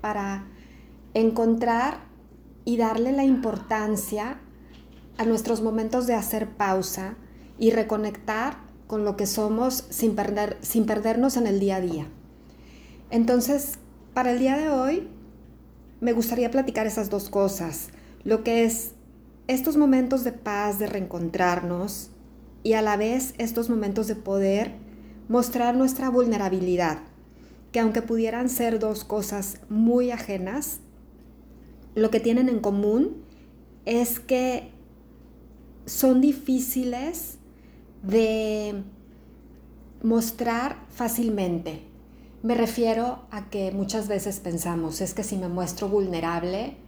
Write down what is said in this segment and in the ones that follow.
para encontrar y darle la importancia a nuestros momentos de hacer pausa y reconectar con lo que somos sin, perder, sin perdernos en el día a día. Entonces, para el día de hoy, me gustaría platicar esas dos cosas, lo que es estos momentos de paz, de reencontrarnos y a la vez estos momentos de poder mostrar nuestra vulnerabilidad, que aunque pudieran ser dos cosas muy ajenas, lo que tienen en común es que son difíciles de mostrar fácilmente. Me refiero a que muchas veces pensamos, es que si me muestro vulnerable,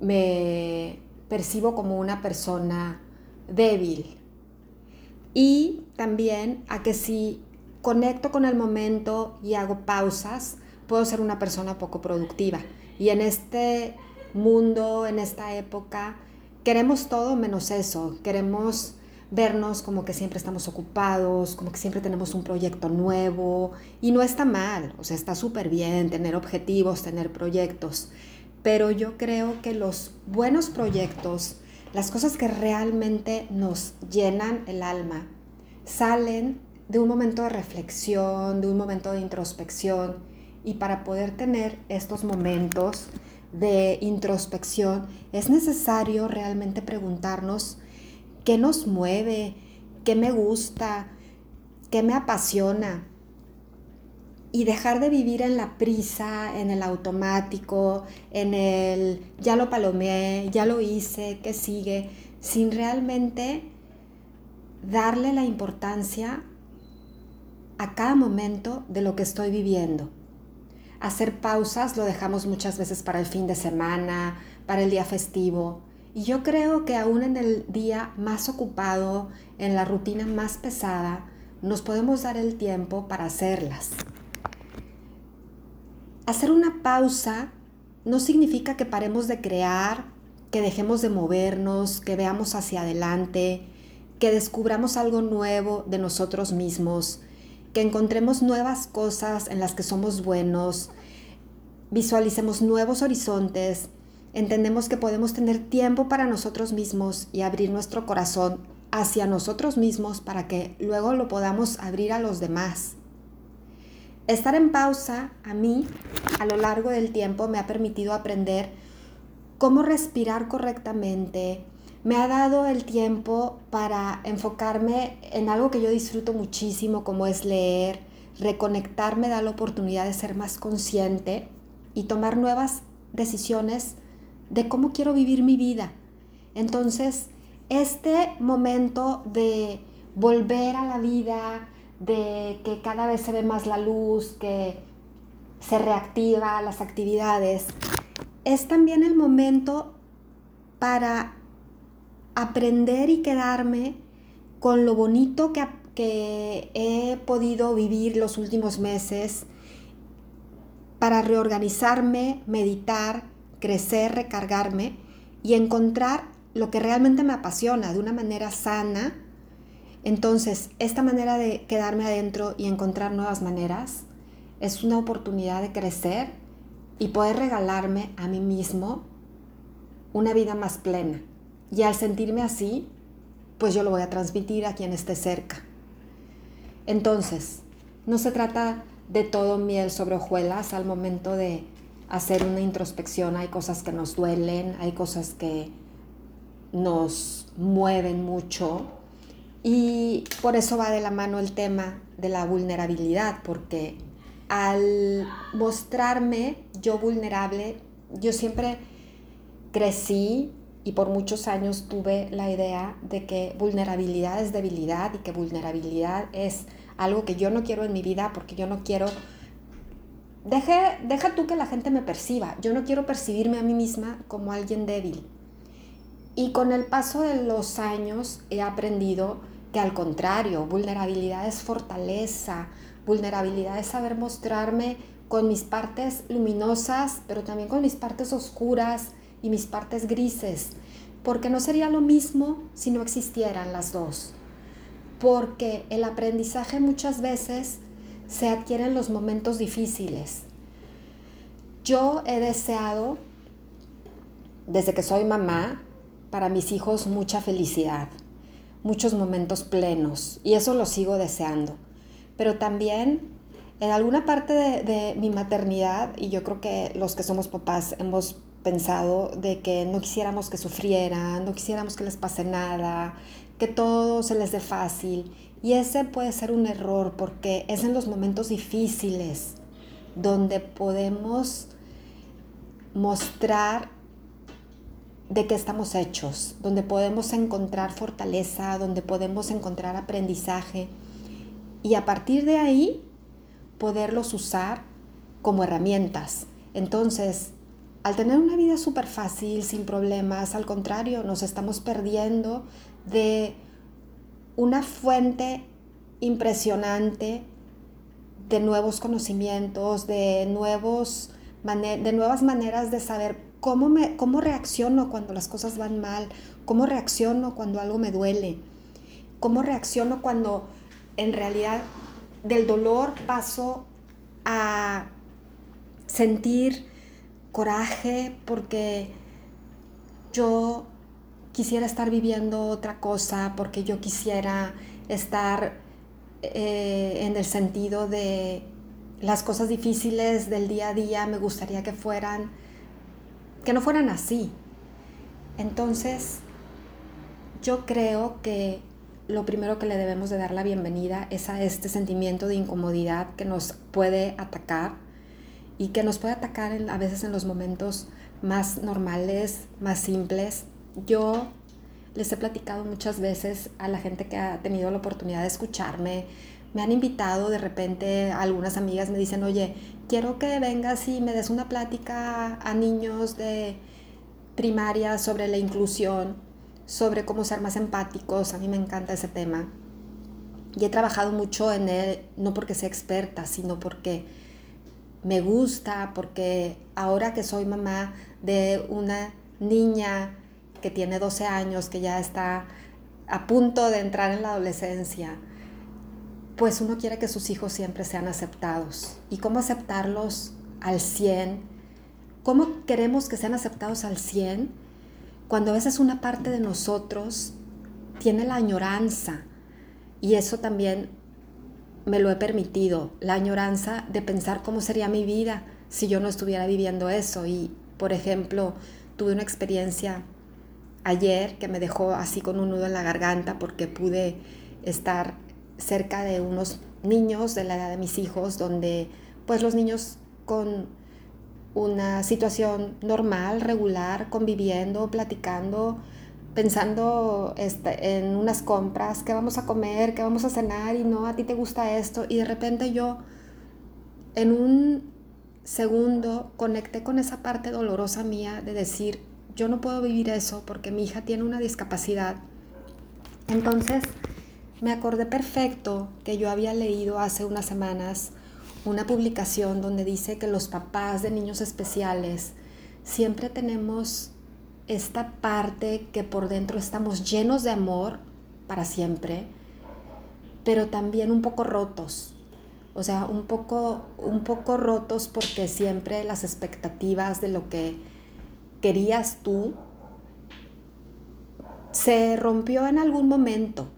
me percibo como una persona débil. Y también a que si conecto con el momento y hago pausas, puedo ser una persona poco productiva. Y en este mundo, en esta época, queremos todo menos eso. Queremos vernos como que siempre estamos ocupados, como que siempre tenemos un proyecto nuevo y no está mal, o sea, está súper bien tener objetivos, tener proyectos, pero yo creo que los buenos proyectos, las cosas que realmente nos llenan el alma, salen de un momento de reflexión, de un momento de introspección y para poder tener estos momentos de introspección, es necesario realmente preguntarnos qué nos mueve, qué me gusta, qué me apasiona. Y dejar de vivir en la prisa, en el automático, en el ya lo palomeé, ya lo hice, qué sigue, sin realmente darle la importancia a cada momento de lo que estoy viviendo hacer pausas lo dejamos muchas veces para el fin de semana, para el día festivo. Y yo creo que aún en el día más ocupado, en la rutina más pesada, nos podemos dar el tiempo para hacerlas. Hacer una pausa no significa que paremos de crear, que dejemos de movernos, que veamos hacia adelante, que descubramos algo nuevo de nosotros mismos, que encontremos nuevas cosas en las que somos buenos, visualicemos nuevos horizontes, entendemos que podemos tener tiempo para nosotros mismos y abrir nuestro corazón hacia nosotros mismos para que luego lo podamos abrir a los demás. Estar en pausa a mí a lo largo del tiempo me ha permitido aprender cómo respirar correctamente, me ha dado el tiempo para enfocarme en algo que yo disfruto muchísimo, como es leer, reconectarme, da la oportunidad de ser más consciente y tomar nuevas decisiones de cómo quiero vivir mi vida. Entonces, este momento de volver a la vida, de que cada vez se ve más la luz, que se reactiva las actividades, es también el momento para aprender y quedarme con lo bonito que, he podido vivir los últimos meses para reorganizarme, meditar, crecer, recargarme y encontrar lo que realmente me apasiona de una manera sana. Entonces, esta manera de quedarme adentro y encontrar nuevas maneras es una oportunidad de crecer y poder regalarme a mí mismo una vida más plena. Y al sentirme así, pues yo lo voy a transmitir a quien esté cerca. Entonces, no se trata de todo miel sobre hojuelas al momento de hacer una introspección. Hay cosas que nos duelen, hay cosas que nos mueven mucho. Y por eso va de la mano el tema de la vulnerabilidad, porque al mostrarme yo vulnerable, yo siempre crecí y por muchos años tuve la idea de que vulnerabilidad es debilidad y que vulnerabilidad es algo que yo no quiero en mi vida porque yo no quiero... Deje, deja tú que la gente me perciba, yo no quiero percibirme a mí misma como alguien débil. Y con el paso de los años he aprendido que al contrario, vulnerabilidad es fortaleza, vulnerabilidad es saber mostrarme con mis partes luminosas, pero también con mis partes oscuras, y mis partes grises, porque no sería lo mismo si no existieran las dos. Porque el aprendizaje muchas veces se adquiere en los momentos difíciles. Yo he deseado, desde que soy mamá, para mis hijos mucha felicidad, muchos momentos plenos, y eso lo sigo deseando. Pero también en alguna parte de, de, mi maternidad, y yo creo que los que somos papás hemos pensado de que no quisiéramos que sufrieran, no quisiéramos que les pase nada, que todo se les dé fácil. Y ese puede ser un error porque es en los momentos difíciles donde podemos mostrar de qué estamos hechos, donde podemos encontrar fortaleza, donde podemos encontrar aprendizaje y a partir de ahí poderlos usar como herramientas. Entonces, al tener una vida súper fácil, sin problemas, al contrario, nos estamos perdiendo de una fuente impresionante de nuevos conocimientos, de, nuevos, de nuevas maneras de saber cómo, me, cómo reacciono cuando las cosas van mal, cómo reacciono cuando algo me duele, cómo reacciono cuando en realidad del dolor paso a sentir coraje porque yo quisiera estar viviendo otra cosa, porque yo quisiera estar eh, en el sentido de las cosas difíciles del día a día, me gustaría que fueran, que no fueran así. Entonces, yo creo que lo primero que le debemos de dar la bienvenida es a este sentimiento de incomodidad que nos puede atacar y que nos puede atacar a veces en los momentos más normales, más simples. Yo les he platicado muchas veces a la gente que ha tenido la oportunidad de escucharme, me han invitado de repente, algunas amigas me dicen, oye, quiero que vengas y me des una plática a niños de primaria sobre la inclusión, sobre cómo ser más empáticos, a mí me encanta ese tema. Y he trabajado mucho en él, no porque sea experta, sino porque me gusta, porque ahora que soy mamá de una niña que tiene 12 años, que ya está a punto de entrar en la adolescencia, pues uno quiere que sus hijos siempre sean aceptados. ¿Y cómo aceptarlos al 100? ¿Cómo queremos que sean aceptados al 100? Cuando a veces una parte de nosotros tiene la añoranza, y eso también me lo he permitido, la añoranza de pensar cómo sería mi vida si yo no estuviera viviendo eso. Y, por ejemplo, tuve una experiencia ayer que me dejó así con un nudo en la garganta porque pude estar cerca de unos niños de la edad de mis hijos, donde pues los niños con una situación normal, regular, conviviendo, platicando, pensando este, en unas compras, qué vamos a comer, qué vamos a cenar y no, a ti te gusta esto. Y de repente yo en un segundo conecté con esa parte dolorosa mía de decir, yo no puedo vivir eso porque mi hija tiene una discapacidad. Entonces me acordé perfecto que yo había leído hace unas semanas una publicación donde dice que los papás de niños especiales siempre tenemos esta parte que por dentro estamos llenos de amor para siempre, pero también un poco rotos. O sea, un poco, un poco rotos porque siempre las expectativas de lo que querías tú, se rompió en algún momento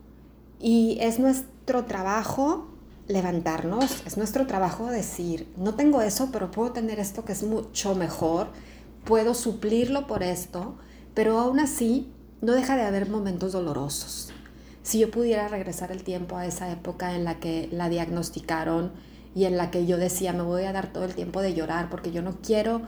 y es nuestro trabajo levantarnos, es nuestro trabajo decir, no tengo eso, pero puedo tener esto que es mucho mejor, puedo suplirlo por esto, pero aún así no deja de haber momentos dolorosos. Si yo pudiera regresar el tiempo a esa época en la que la diagnosticaron y en la que yo decía, me voy a dar todo el tiempo de llorar porque yo no quiero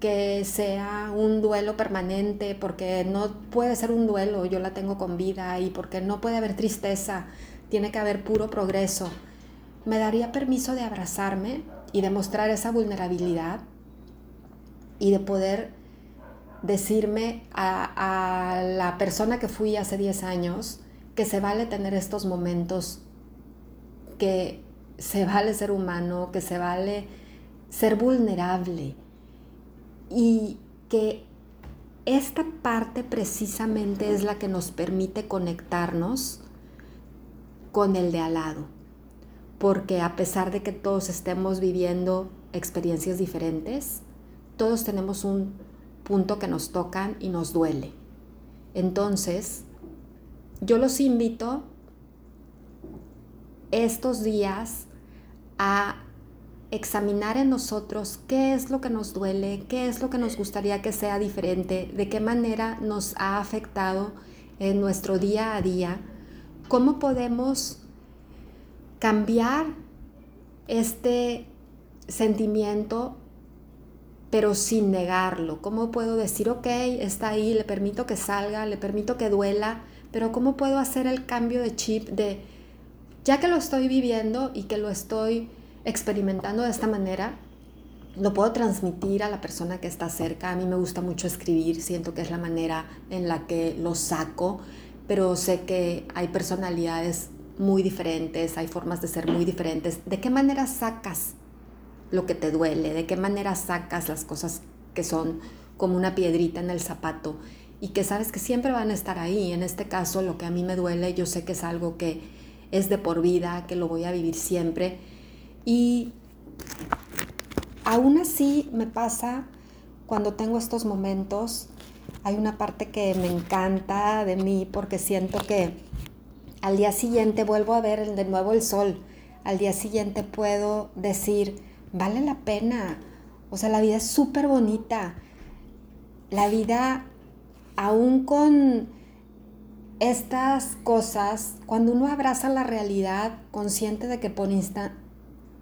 que sea un duelo permanente, porque no puede ser un duelo, yo la tengo con vida y porque no puede haber tristeza, tiene que haber puro progreso. Me daría permiso de abrazarme y de mostrar esa vulnerabilidad y de poder decirme a, la persona que fui hace 10 años que se vale tener estos momentos, que se vale ser humano, que se vale ser vulnerable y que esta parte precisamente es la que nos permite conectarnos con el de al lado. Porque a pesar de que todos estemos viviendo experiencias diferentes, todos tenemos un punto que nos tocan y nos duele. Entonces, yo los invito estos días a examinar en nosotros qué es lo que nos duele, qué es lo que nos gustaría que sea diferente, de qué manera nos ha afectado en nuestro día a día, cómo podemos cambiar este sentimiento pero sin negarlo. ¿Cómo puedo decir, ok, está ahí, le permito que salga, le permito que duela, pero cómo puedo hacer el cambio de chip de, ya que lo estoy viviendo y que lo estoy experimentando de esta manera, lo puedo transmitir a la persona que está cerca. A mí me gusta mucho escribir, siento que es la manera en la que lo saco, pero sé que hay personalidades muy diferentes, hay formas de ser muy diferentes. ¿De qué manera sacas lo que te duele? ¿De qué manera sacas las cosas que son como una piedrita en el zapato y que sabes que siempre van a estar ahí? En este caso, lo que a mí me duele, yo sé que es algo que es de por vida, que lo voy a vivir siempre y aún así me pasa cuando tengo estos momentos, hay una parte que me encanta de mí porque siento que al día siguiente vuelvo a ver de nuevo el sol. Al día siguiente puedo decir, vale la pena. O sea, la vida es súper bonita. La vida, aún con estas cosas, cuando uno abraza la realidad, consciente de que por,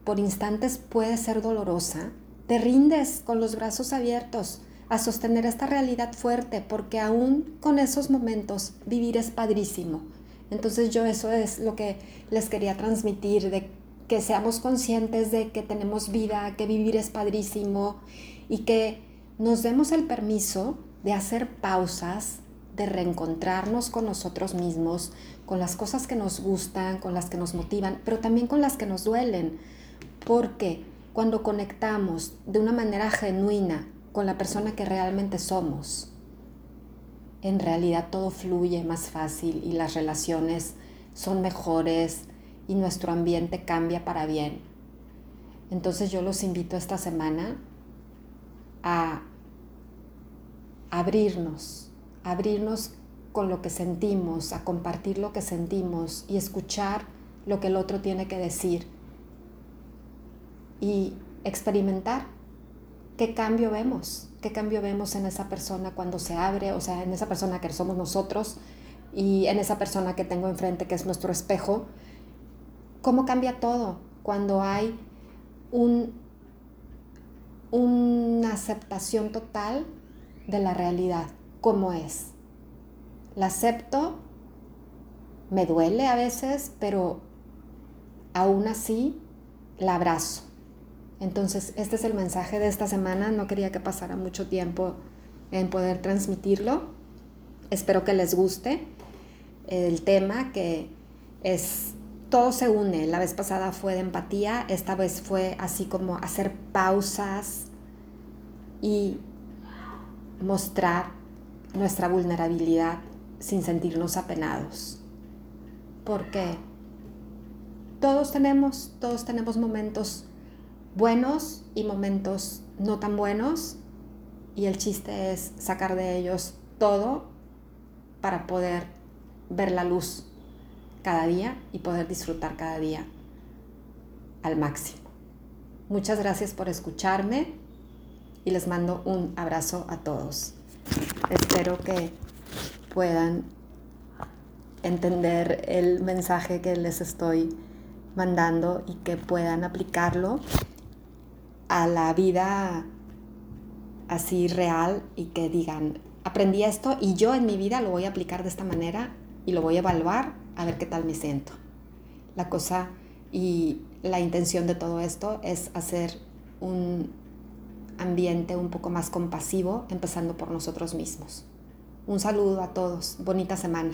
por instantes puede ser dolorosa, te rindes con los brazos abiertos a sostener esta realidad fuerte, porque aún con esos momentos vivir es padrísimo. Entonces yo eso es lo que les quería transmitir, de que seamos conscientes de que tenemos vida, que vivir es padrísimo y que nos demos el permiso de hacer pausas, de reencontrarnos con nosotros mismos, con las cosas que nos gustan, con las que nos motivan, pero también con las que nos duelen. Porque cuando conectamos de una manera genuina con la persona que realmente somos, en realidad todo fluye más fácil y las relaciones son mejores y nuestro ambiente cambia para bien. Entonces yo los invito esta semana a abrirnos, abrirnos con lo que sentimos, a compartir lo que sentimos y escuchar lo que el otro tiene que decir y experimentar qué cambio vemos, qué cambio vemos en esa persona cuando se abre, o sea, en esa persona que somos nosotros y en esa persona que tengo enfrente que es nuestro espejo, cómo cambia todo cuando hay un, una aceptación total de la realidad, como es. La acepto, me duele a veces, pero aún así la abrazo entonces, este es el mensaje de esta semana. No quería que pasara mucho tiempo en poder transmitirlo. Espero que les guste el tema que es todo se une. La vez pasada fue de empatía, esta vez fue así como hacer pausas y mostrar nuestra vulnerabilidad sin sentirnos apenados. Porque todos tenemos, todos tenemos momentos buenos y momentos no tan buenos y el chiste es sacar de ellos todo para poder ver la luz cada día y poder disfrutar cada día al máximo. Muchas gracias por escucharme y les mando un abrazo a todos. Espero que puedan entender el mensaje que les estoy mandando y que puedan aplicarlo a la vida así real y que digan, aprendí esto y yo en mi vida lo voy a aplicar de esta manera y lo voy a evaluar a ver qué tal me siento. La cosa y la intención de todo esto es hacer un ambiente un poco más compasivo, empezando por nosotros mismos. Un saludo a todos, bonita semana.